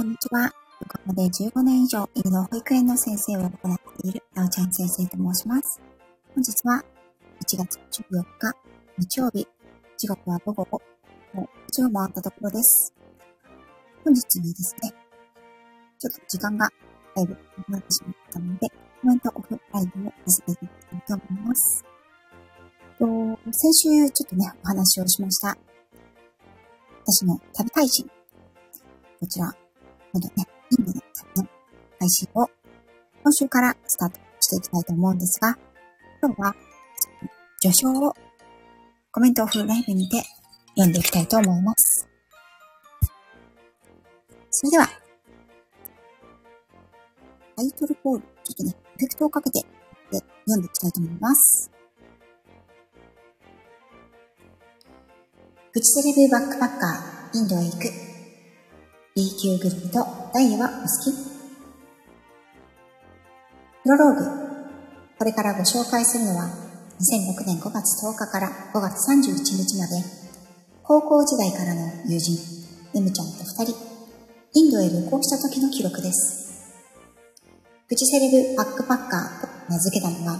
こんにちは。横浜で15年以上、犬の保育園の先生を行っている、なおちゃん先生と申します。本日は、1月14日、日曜日、時刻は午後5、もう1時を回ったところです。本日にですね、ちょっと時間がだいぶなくなってしまったので、コメントオフライブをさせていただきたいと思います。と先週ちょっとね、お話をしました。私の旅配信。こちら、今度ね、インドのの配信を今週からスタートしていきたいと思うんですが、今日は、序章をコメントオフライブにて読んでいきたいと思います。それでは、タイトルコール、ちょっとね、エフェクトをかけてで読んでいきたいと思います。プチセレブバックパッカー、インドへ行く。B 級グルメとダイヤはお好き？プロローグ。これからご紹介するのは、2006年5月10日から5月31日まで、高校時代からの友人、エムちゃんと2人、インドへ旅行した時の記録です。プチセレブバックパッカーと名付けたのは、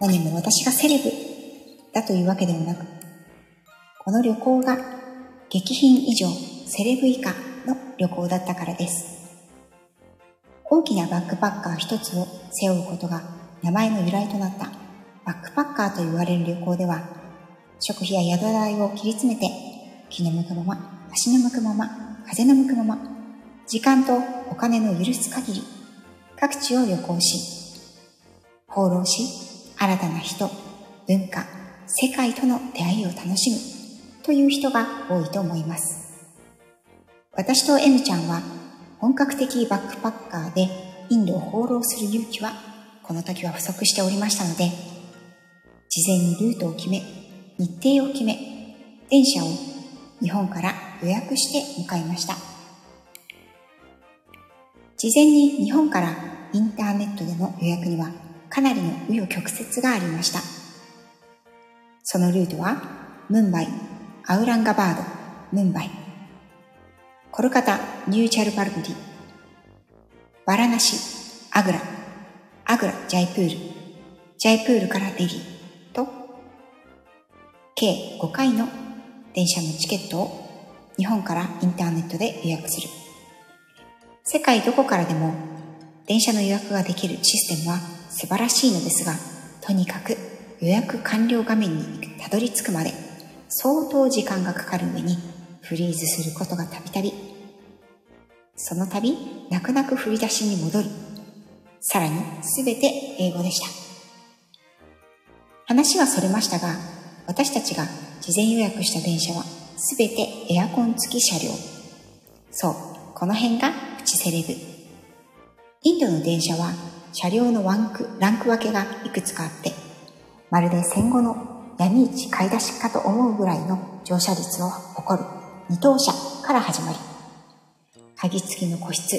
何も私がセレブだというわけではなく、この旅行が激品以上セレブ以下の旅行だったからです。大きなバックパッカー一つを背負うことが名前の由来となったバックパッカーと言われる旅行では、食費や宿代を切り詰めて、気の向くまま、足の向くまま、風の向くまま、時間とお金の許す限り、各地を旅行し、放浪し、新たな人、文化、世界との出会いを楽しむという人が多いと思います。私と M ちゃんは本格的バックパッカーでインドを放浪する勇気はこの時は不足しておりましたので、事前にルートを決め、日程を決め、電車を日本から予約して向かいました。事前に日本からインターネットでの予約にはかなりの紆余曲折がありました。そのルートは、ムンバイ、アウランガバード、ムンバイ、コルカタ、ニュージャルパイグリ、バラナシ、アグラ、アグラ、ジャイプール、ジャイプールからデリーと、計5回の電車のチケットを日本からインターネットで予約する。世界どこからでも電車の予約ができるシステムは素晴らしいのですが、とにかく予約完了画面にたどり着くまで相当時間がかかる上にフリーズすることがたびたび。その度、泣く泣く振り出しに戻る。さらにすべて英語でした。話はそれましたが、私たちが事前予約した電車はすべてエアコン付き車両。そう、この辺がプチセレブ。インドの電車は車両のワンク、ランク分けがいくつかあって、まるで戦後の闇市買い出しかと思うぐらいの乗車率を誇る二等車から始まり、鍵付きの個室、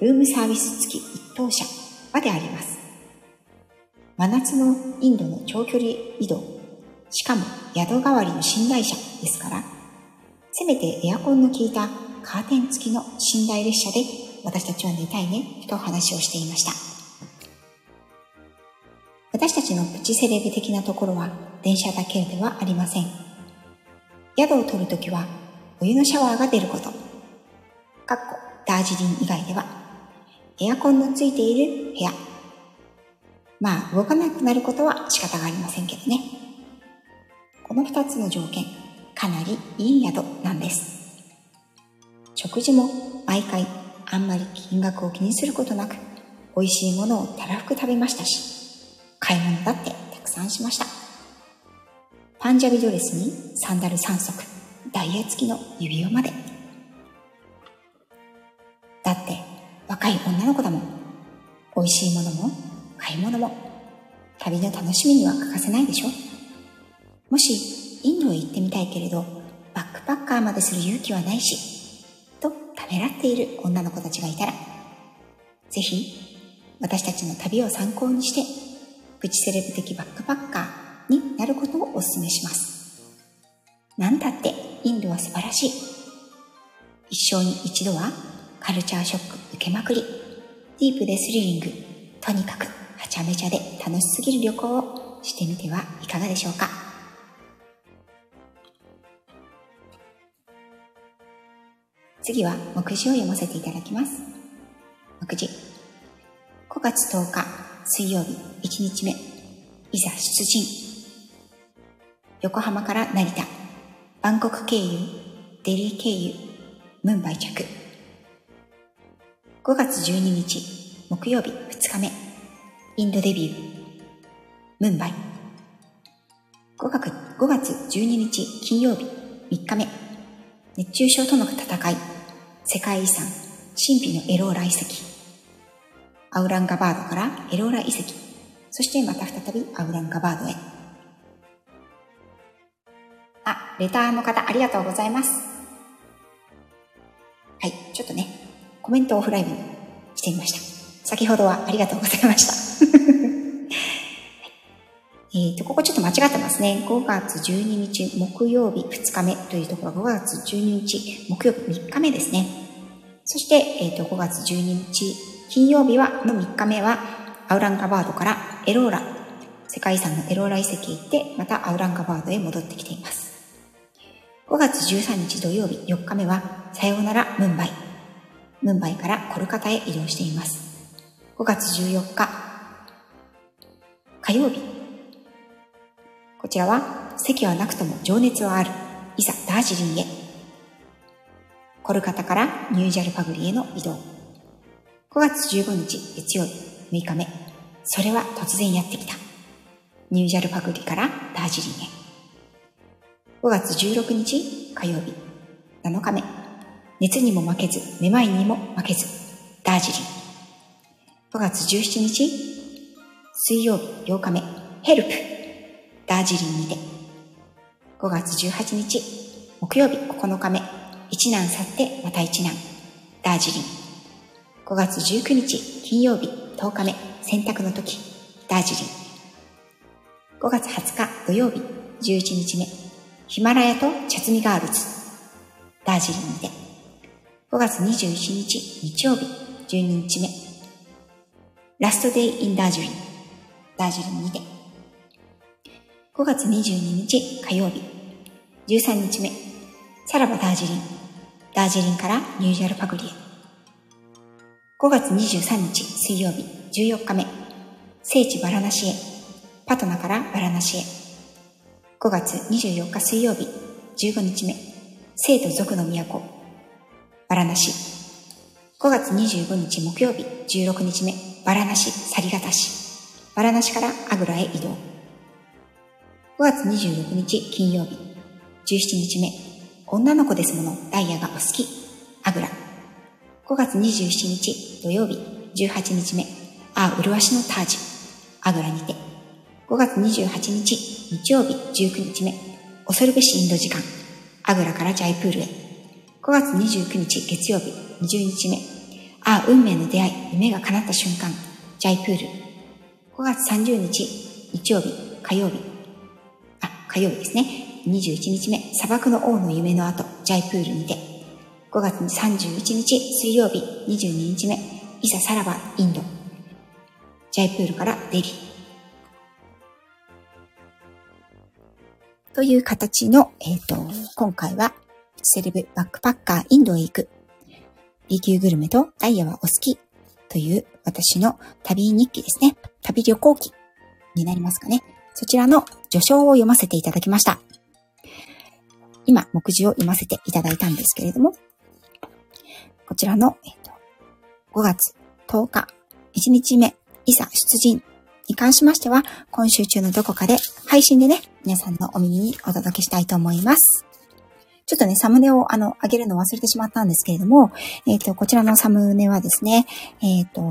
ルームサービス付き一等車まであります。真夏のインドの長距離移動、しかも宿代わりの寝台車ですから、せめてエアコンの効いたカーテン付きの寝台列車で私たちは寝たいねと話をしていました。私たちのプチセレブ的なところは電車だけではありません。宿を取るときはお湯のシャワーが出ること。かっこダージリン以外ではエアコンのついている部屋。まあ動かなくなることは仕方がありませんけどね。この二つの条件、かなりいい宿なんです。食事も毎回あんまり金額を気にすることなく美味しいものをたらふく食べましたし、買い物だってたくさんしました。パンジャビドレスにサンダル3足、ダイヤ付きの指輪まで。だって若い女の子だもん。美味しいものも買い物も旅の楽しみには欠かせないでしょもしインドへ行ってみたいけれどバックパッカーまでする勇気はないし、とためらっている女の子たちがいたら、ぜひ私たちの旅を参考にしてプチセレブ的バックパッカーになることをお勧めします。なんたってインドは素晴らしい。一生に一度はカルチャーショック受けまくり、ディープでスリリング、とにかくはちゃめちゃで楽しすぎる旅行をしてみてはいかがでしょうか。次は目次を読ませていただきます。目次。5月10日水曜日1日目。いざ出陣。横浜から成田、バンコク経由、デリー経由、ムンバイ着。5月12日木曜日2日目。インドデビュー。ムンバイ。5月 ,5 月12日金曜日3日目。熱中症との戦い。世界遺産、神秘のエローラ遺跡。アウランガバードからエローラ遺跡。そしてまた再びアウランガバードへ。あ、レターの方ありがとうございます。はい、ちょっとね、コメントオフライブにしてみました。先ほどはありがとうございました。えっ、と、ここちょっと間違ってますね。5月12日木曜日2日目というところ5月12日木曜日3日目ですね。そして、えっ、ー、と、5月12日金曜日は、の3日目は、アウランガバードからエローラ、世界遺産のエローラ遺跡へ行って、またアウランガバードへ戻ってきています。5月13日土曜日4日目は、さようならムンバイ。ムンバイからコルカタへ移動しています。5月14日火曜日こちらは席はなくとも情熱はある。いざダージリンへ。コルカタからニュージャルパグリへの移動。5月15日月曜日6日目。それは突然やってきた。ニュージャルパグリからダージリンへ。5月16日火曜日7日目。熱にも負けず、めまいにも負けず、ダージリン。5月17日水曜日8日目。ヘルプ。ダージリンにて、5月18日、木曜日9日目、一難去ってまた一難、ダージリン。5月19日、金曜日10日目、洗濯の時、ダージリン。5月20日土曜日11日目、ヒマラヤとチャツミガールズ、ダージリンにて。5月21日日曜日12日目、ラストデイインダージリン、ダージリンにて。5月22日火曜日、13日目、さらばダージリン、ダージリンからニュージャルパグリへ。5月23日水曜日、14日目、聖地バラナシへ、パトナからバラナシへ。5月24日水曜日、15日目、生徒族の都、バラナシ。5月25日木曜日、16日目、バラナシ、サリガタシ。バラナシからアグラへ移動。5月26日金曜日、17日目、女の子ですもの、ダイヤがお好き、アグラ。5月27日土曜日、18日目、ああ、麗しのタージ、アグラにて。5月28日日曜日、19日目、恐るべしインド時間、アグラからジャイプールへ。5月29日月曜日、20日目、ああ、運命の出会い、夢が叶った瞬間、ジャイプール。5月30日日曜日、火曜日、あ火曜日ですね。21日目、砂漠の王の夢の後、ジャイプールにて。5月31日、水曜日、22日目、いざさらば、インド。ジャイプールからデリー。という形の、えっ、ー、と、今回は、セレブバックパッカーインドへ行く。B 級グルメとダイヤはお好きという私の旅日記ですね。旅旅行記になりますかね。そちらの序章を読ませていただきました。今、目次を読ませていただいたんですけれども、こちらの、えっと、5月10日、1日目、いざ出陣に関しましては、今週中のどこかで配信でね、皆さんのお耳にお届けしたいと思います。ちょっとね、サムネをあの、上げるの忘れてしまったんですけれども、えっ、と、こちらのサムネはですね、えっ、と、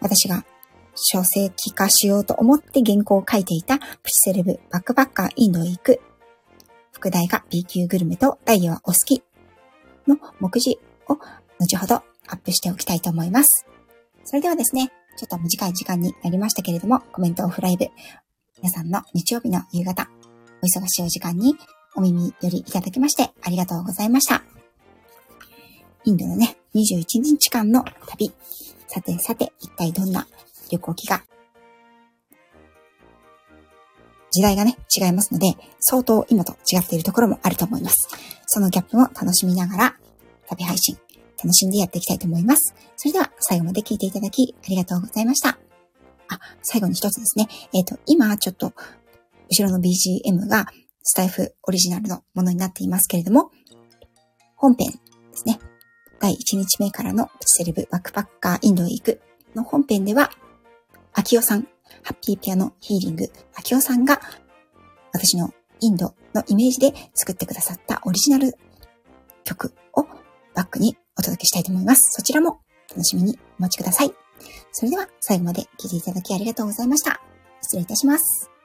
私が書籍化しようと思って原稿を書いていたプチセレブバックパッカーインドへ行く。副題が B 級グルメとダイヤはお好きの目次を後ほどアップしておきたいと思います。それではですね、ちょっと短い時間になりましたけれども、コメントオフライブ、皆さんの日曜日の夕方、お忙しいお時間にお耳よりいただきましてありがとうございました。インドのね、21日間の旅。さてさて、一体どんな旅行記が？時代がね、違いますので、相当今と違っているところもあると思います。そのギャップも楽しみながら、旅配信、楽しんでやっていきたいと思います。それでは、最後まで聞いていただき、ありがとうございました。あ、最後に一つですね。えっ、ー、と、今、ちょっと、後ろの BGM が、スタイフオリジナルのものになっていますけれども、本編ですね。第1日目からのプチセレブバックパッカーインドへ行くの本編では、秋代さん、ハッピーピアノヒーリング、秋代さんが私のインドのイメージで作ってくださったオリジナル曲をバックにお届けしたいと思います。そちらも楽しみにお待ちください。それでは最後まで聴いていただきありがとうございました。失礼いたします。